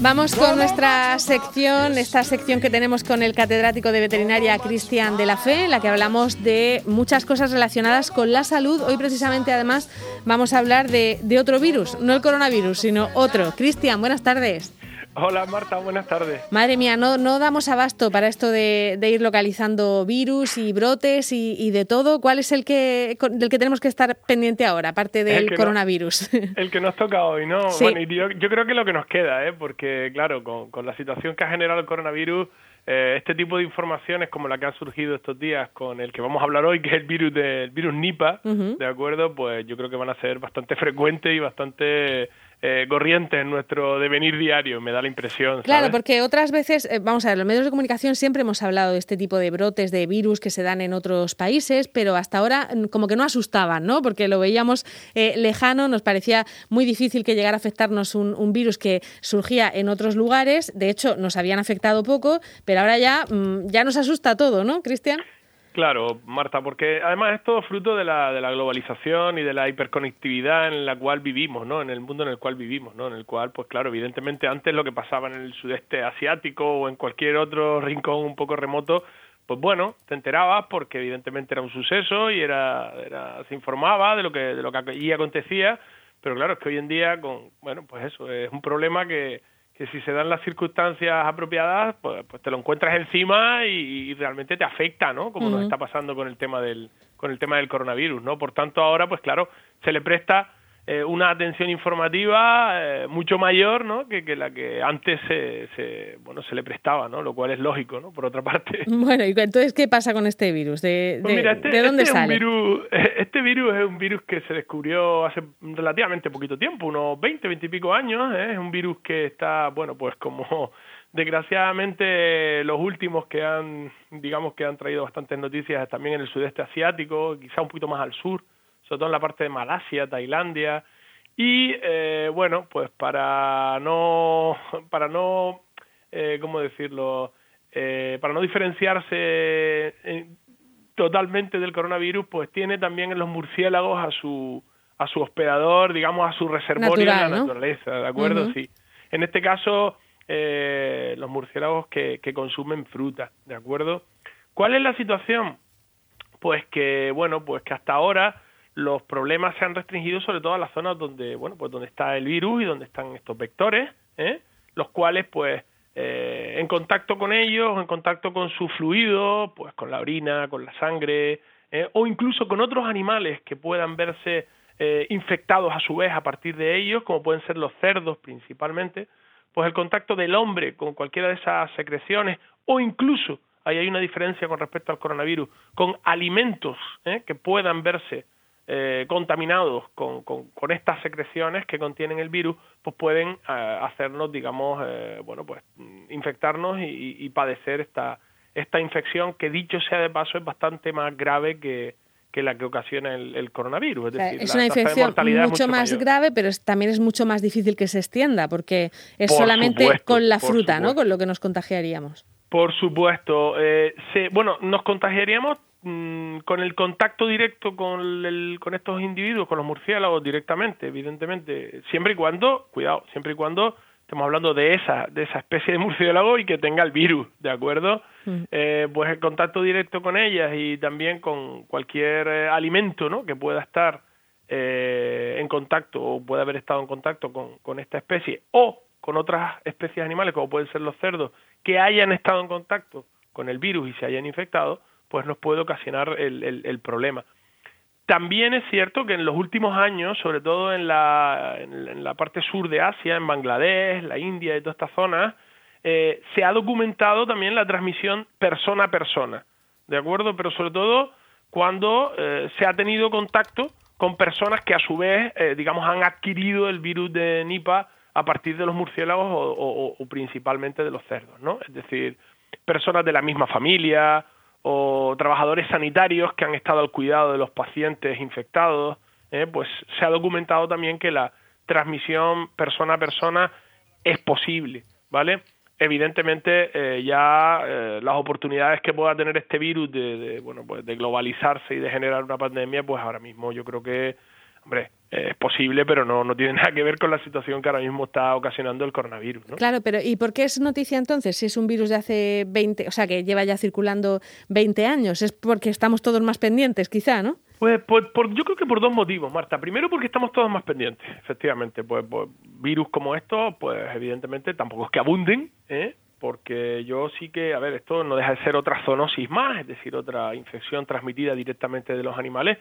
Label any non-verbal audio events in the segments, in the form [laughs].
Vamos con nuestra sección, esta sección que tenemos con el catedrático de veterinaria Cristian de la Fe, en la que hablamos de muchas cosas relacionadas con la salud. Hoy precisamente además vamos a hablar de, otro virus, no el coronavirus, sino otro. Cristian, buenas tardes. Hola Marta, buenas tardes. Madre mía, no, no damos abasto para esto de, ir localizando virus y brotes y, de todo. ¿Cuál es el que del que tenemos que estar pendiente ahora, aparte del coronavirus? [laughs] el que nos toca hoy, ¿no? Bueno, yo, yo, creo que lo que nos queda, ¿eh? porque claro, con, con la situación que ha generado el coronavirus, eh, este tipo de informaciones como la que han surgido estos días con el que vamos a hablar hoy, que es el virus del virus Nipah, ¿de acuerdo? Pues yo creo que van a ser bastante [laughs] frecuentes y bastante eh, corrientes en nuestro devenir diario, me da la impresión. Claro, porque otras veces, eh, vamos a ver, los medios de comunicación siempre hemos hablado de este tipo de brotes de virus que se dan en otros países, pero hasta ahora mm, como que no asustaban, ¿no? Porque lo veíamos eh, lejano, nos parecía muy difícil que llegara a afectarnos un, un, virus que surgía en otros lugares. De hecho, nos habían afectado poco, pero ahora ya, mm, ya nos asusta todo, ¿no, Cristian? Claro, Marta, porque además es todo fruto de la, de la globalización y de la hiperconectividad en la cual vivimos, ¿no? En el mundo en el cual vivimos, ¿no? En el cual, pues claro, evidentemente antes lo que pasaba en el sudeste asiático o en cualquier otro rincón un poco remoto, pues bueno, te enterabas porque evidentemente era un suceso y era, era se informaba de lo que de lo que allí acontecía, pero claro, es que hoy en día con bueno, pues eso es un problema que que si se dan las circunstancias apropiadas, pues, pues te lo encuentras encima y, realmente te afecta, ¿no? Como nos está pasando con el tema del con el tema del coronavirus, ¿no? Por tanto, ahora, pues claro, se le presta eh, una atención informativa eh, mucho mayor ¿no? que, que, la que antes se, se, bueno, se le prestaba, ¿no? lo cual es lógico, ¿no? por otra parte. [laughs] Bueno, y entonces, ¿qué pasa con este virus? ¿De, pues este, ¿de dónde este sale? virus, [laughs] este virus es un virus que se descubrió hace relativamente poquito tiempo, unos 20, 20 y pico años. ¿eh? Es un virus que está, bueno, pues como [laughs] desgraciadamente los últimos que han, digamos que han traído bastantes noticias también en el sudeste asiático, quizá un poquito más al sur sobre todo en la parte de Malasia, Tailandia, y eh, bueno, pues para no, para no, eh, ¿cómo decirlo? Eh, para no diferenciarse totalmente del coronavirus, pues tiene también en los murciélagos a su a su hospedador, digamos, a su reservorio en la naturaleza, ¿de acuerdo? Sí. En este caso, los murciélagos que, que consumen fruta, ¿de acuerdo? ¿Cuál es la situación? Pues que, bueno, pues que hasta ahora los problemas se han restringido sobre todo a las zonas donde, bueno, pues donde está el virus y donde están estos vectores, ¿eh? los cuales, pues, eh, en contacto con ellos, en contacto con su fluido, pues con la orina, con la sangre, ¿eh? o incluso con otros animales que puedan verse eh, infectados a su vez a partir de ellos, como pueden ser los cerdos principalmente, pues el contacto del hombre con cualquiera de esas secreciones, o incluso, ahí hay una diferencia con respecto al coronavirus, con alimentos ¿eh? que puedan verse eh, contaminados con, con, con, estas secreciones que contienen el virus, pues pueden eh, hacernos, digamos, eh, bueno, pues infectarnos y, y, padecer esta, esta infección que, dicho sea de paso, es bastante más grave que, que la que ocasiona el, coronavirus. Es, decir, es una infección mucho, más grave, pero también es mucho más difícil que se extienda, porque es solamente con la fruta, ¿no? Con lo que nos contagiaríamos. Por supuesto. se, bueno, nos contagiaríamos Mm, con el contacto directo con, el, con estos individuos, con los murciélagos directamente, evidentemente, siempre y cuando, cuidado, siempre y cuando estemos hablando de esa, de esa especie de murciélago y que tenga el virus, ¿de acuerdo? Mm. Eh, pues el contacto directo con ellas y también con cualquier eh, alimento, ¿no? Que pueda estar eh, en contacto o pueda haber estado en contacto con, con esta especie o con otras especies animales, como pueden ser los cerdos, que hayan estado en contacto con el virus y se hayan infectado, pues nos puede ocasionar el, el, problema. También es cierto que en los últimos años, sobre todo en la, en la parte sur de Asia, en Bangladesh, la India y toda esta zona, eh, se ha documentado también la transmisión persona a persona, ¿de acuerdo? Pero sobre todo cuando eh, se ha tenido contacto con personas que a su vez, eh, digamos, han adquirido el virus de Nipah a partir de los murciélagos o, o, principalmente de los cerdos, ¿no? Es decir, personas de la misma familia o trabajadores sanitarios que han estado al cuidado de los pacientes infectados, eh, pues se ha documentado también que la transmisión persona a persona es posible, ¿vale? Evidentemente eh, ya eh, las oportunidades que pueda tener este virus de, bueno pues de globalizarse y de generar una pandemia, pues ahora mismo yo creo que hombre, es posible, pero no, no tiene [laughs] nada que ver con la situación que ahora mismo está ocasionando el coronavirus. ¿no? Claro, pero ¿y por qué es noticia entonces si es un virus de hace 20, o sea, que lleva ya circulando 20 años? Es porque estamos todos más pendientes, quizá, ¿no? Pues por, yo creo que por dos motivos, Marta. Primero porque estamos todos más pendientes, efectivamente. Pues, pues virus como estos, pues evidentemente tampoco es que abunden, ¿eh? porque yo sí que, a ver, esto no deja de ser otra zoonosis más, es decir, otra infección transmitida directamente de los animales,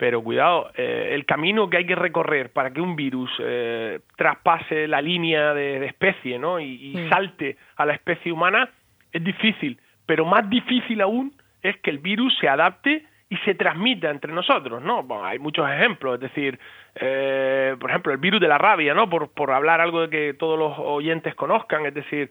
pero cuidado, eh, el camino que hay que recorrer para que un virus eh, traspase la línea de, especie ¿no? y, salte a la especie humana es difícil, pero más difícil aún es que el virus se adapte y se transmita entre nosotros, ¿no? hay muchos ejemplos, es decir, eh, por ejemplo, el virus de la rabia, ¿no? Por, por hablar algo de que todos los oyentes conozcan, es decir,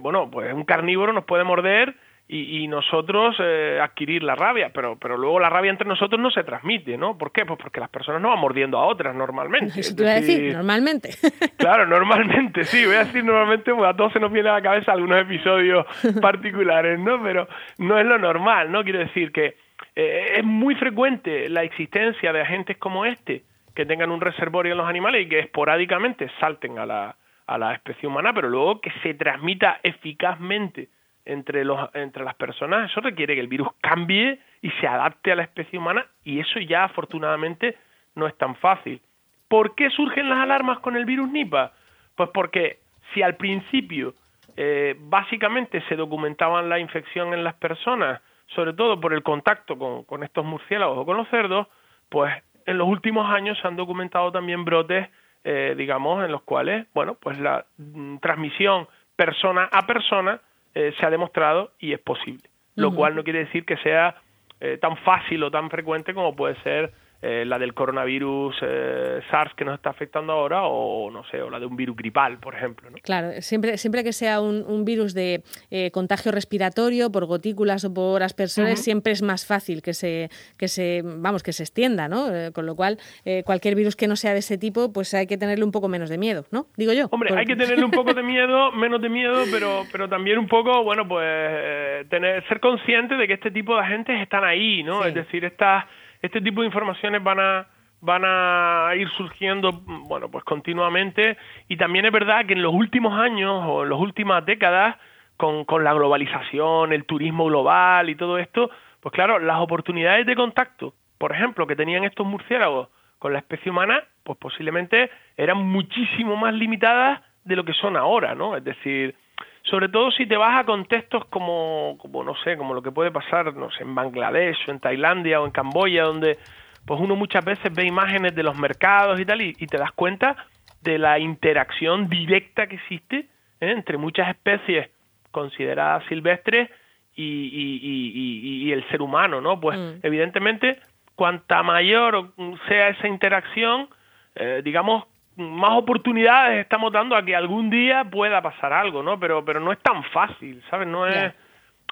bueno, pues un carnívoro nos puede morder y, nosotros eh, adquirir la rabia, pero, pero luego la rabia entre nosotros no se transmite, ¿no? ¿Por qué? Pues porque las personas no van mordiendo a otras normalmente. [laughs] Eso te iba a decir, normalmente. [laughs] Claro, normalmente, sí, voy a decir normalmente, pues a todos se nos viene a la cabeza algunos episodios [laughs] particulares, ¿no? Pero no es lo normal, ¿no? Quiero decir que eh, es muy frecuente la existencia de agentes como este, que tengan un reservorio en los animales y que esporádicamente salten a la, a la especie humana, pero luego que se transmita eficazmente entre, los, entre las personas, eso requiere que el virus cambie y se adapte a la especie humana y eso ya afortunadamente no es tan fácil. ¿Por qué surgen las alarmas con el virus Nipah? Pues porque si al principio eh, básicamente se documentaban la infección en las personas, sobre todo por el contacto con, con estos murciélagos o con los cerdos, pues en los últimos años se han documentado también brotes, eh, digamos, en los cuales, bueno, pues la mm, transmisión persona a persona eh, se ha demostrado y es posible. Lo cual no quiere decir que sea eh, tan fácil o tan frecuente como puede ser eh, la del coronavirus eh, SARS que nos está afectando ahora o no sé, o la de un virus gripal, por ejemplo. ¿no? Claro, siempre, siempre que sea un, virus de eh, contagio respiratorio por gotículas o por aspersores, siempre es más fácil que se, que se, vamos, que se extienda, ¿no? con lo cual, cualquier virus que no sea de ese tipo, pues hay que tenerle un poco menos de miedo, ¿no? Digo yo. Hombre, hay que tenerle un poco de [laughs] miedo, menos de miedo, pero, pero también un poco, bueno, pues tener, ser consciente de que este tipo de agentes están ahí, ¿no? Es decir, estas este tipo de informaciones van a van a ir surgiendo bueno pues continuamente. Y también es verdad que en los últimos años o en las últimas décadas con, con la globalización el turismo global y todo esto pues claro las oportunidades de contacto por ejemplo que tenían estos murciélagos con la especie humana pues posiblemente eran muchísimo más limitadas de lo que son ahora no es decir sobre todo si te vas a contextos como, como no sé, como lo que puede pasar, no sé, en Bangladesh o en Tailandia o en Camboya, donde pues uno muchas veces ve imágenes de los mercados y tal y, te das cuenta de la interacción directa que existe ¿eh? entre muchas especies consideradas silvestres y, y, y, el ser humano, ¿no? Pues mm. evidentemente, cuanta mayor sea esa interacción, eh, digamos, más oportunidades estamos dando a que algún día pueda pasar algo, ¿no? Pero, pero no es tan fácil, ¿sabes? No es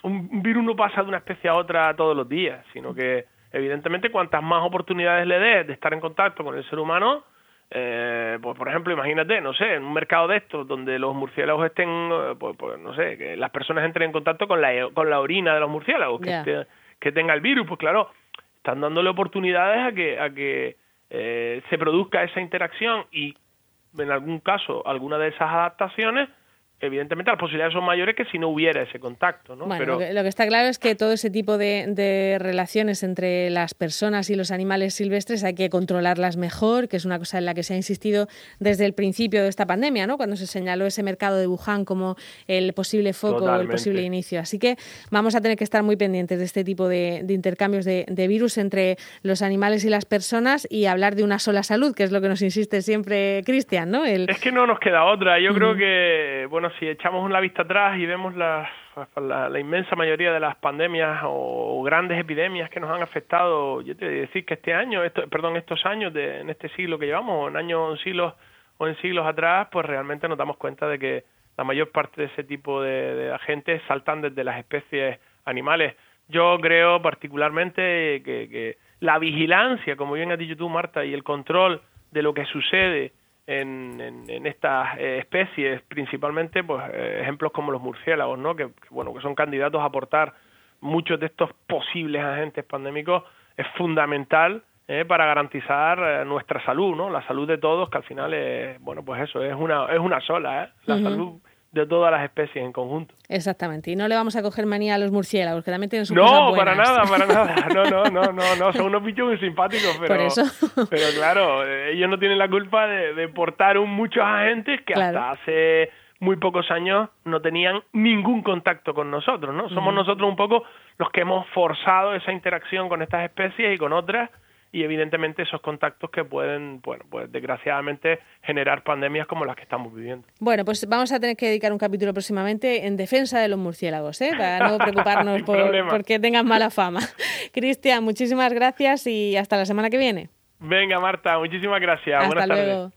un virus no pasa de una especie a otra todos los días, sino que evidentemente cuantas más oportunidades le des de estar en contacto con el ser humano, eh, pues por ejemplo, imagínate, no sé, en un mercado de estos donde los murciélagos estén, eh, pues, pues, no sé, que las personas entren en contacto con la, con la orina de los murciélagos, que, que tenga el virus, pues claro, están dándole oportunidades a que, a que eh, se produzca esa interacción y en algún caso alguna de esas adaptaciones evidentemente las posibilidades son mayores que si no hubiera ese contacto. ¿no? Pero... Lo, que, está claro es que todo ese tipo de, relaciones entre las personas y los animales silvestres hay que controlarlas mejor, que es una cosa en la que se ha insistido desde el principio de esta pandemia, ¿no? cuando se señaló ese mercado de Wuhan como el posible foco o el posible inicio. Así que vamos a tener que estar muy pendientes de este tipo de, intercambios de, virus entre los animales y las personas y hablar de una sola salud, que es lo que nos insiste siempre Cristian. ¿no? Es que no nos queda otra. Yo creo que, bueno, si echamos una vista atrás y vemos la, la, inmensa mayoría de las pandemias o, grandes epidemias que nos han afectado, yo te voy a decir que este año, esto, perdón, estos años de, en este siglo que llevamos, en años en siglos o en siglos atrás, pues realmente nos damos cuenta de que la mayor parte de ese tipo de, agentes saltan desde las especies animales. Yo creo particularmente que, que la vigilancia, como bien has dicho tú, Marta, y el control de lo que sucede en, en, estas eh, especies, principalmente pues eh, ejemplos como los murciélagos, ¿no? Que, bueno que son candidatos a aportar muchos de estos posibles agentes pandémicos, es fundamental eh, para garantizar eh, nuestra salud, ¿no? La salud de todos, que al final es, bueno, pues eso, es una, es una sola, ¿eh? La salud de todas las especies en conjunto. Exactamente, y no le vamos a coger manía a los murciélagos, que también tienen sus No, para nada, para nada, [laughs] no, no, no, no, no, son unos bichos muy simpáticos, pero, Por eso. pero claro, ellos no tienen la culpa de, de portar un muchos agentes que hasta hace muy pocos años no tenían ningún contacto con nosotros, ¿no? Somos nosotros un poco los que hemos forzado esa interacción con estas especies y con otras y evidentemente esos contactos que pueden, bueno, pues desgraciadamente generar pandemias como las que estamos viviendo. Bueno, pues vamos a tener que dedicar un capítulo próximamente en defensa de los murciélagos, ¿eh? para no [laughs] preocuparnos por porque tengan mala fama. [laughs] Cristian, muchísimas gracias y hasta la semana que viene. Venga, Marta, muchísimas gracias. Hasta Buenas luego. tardes.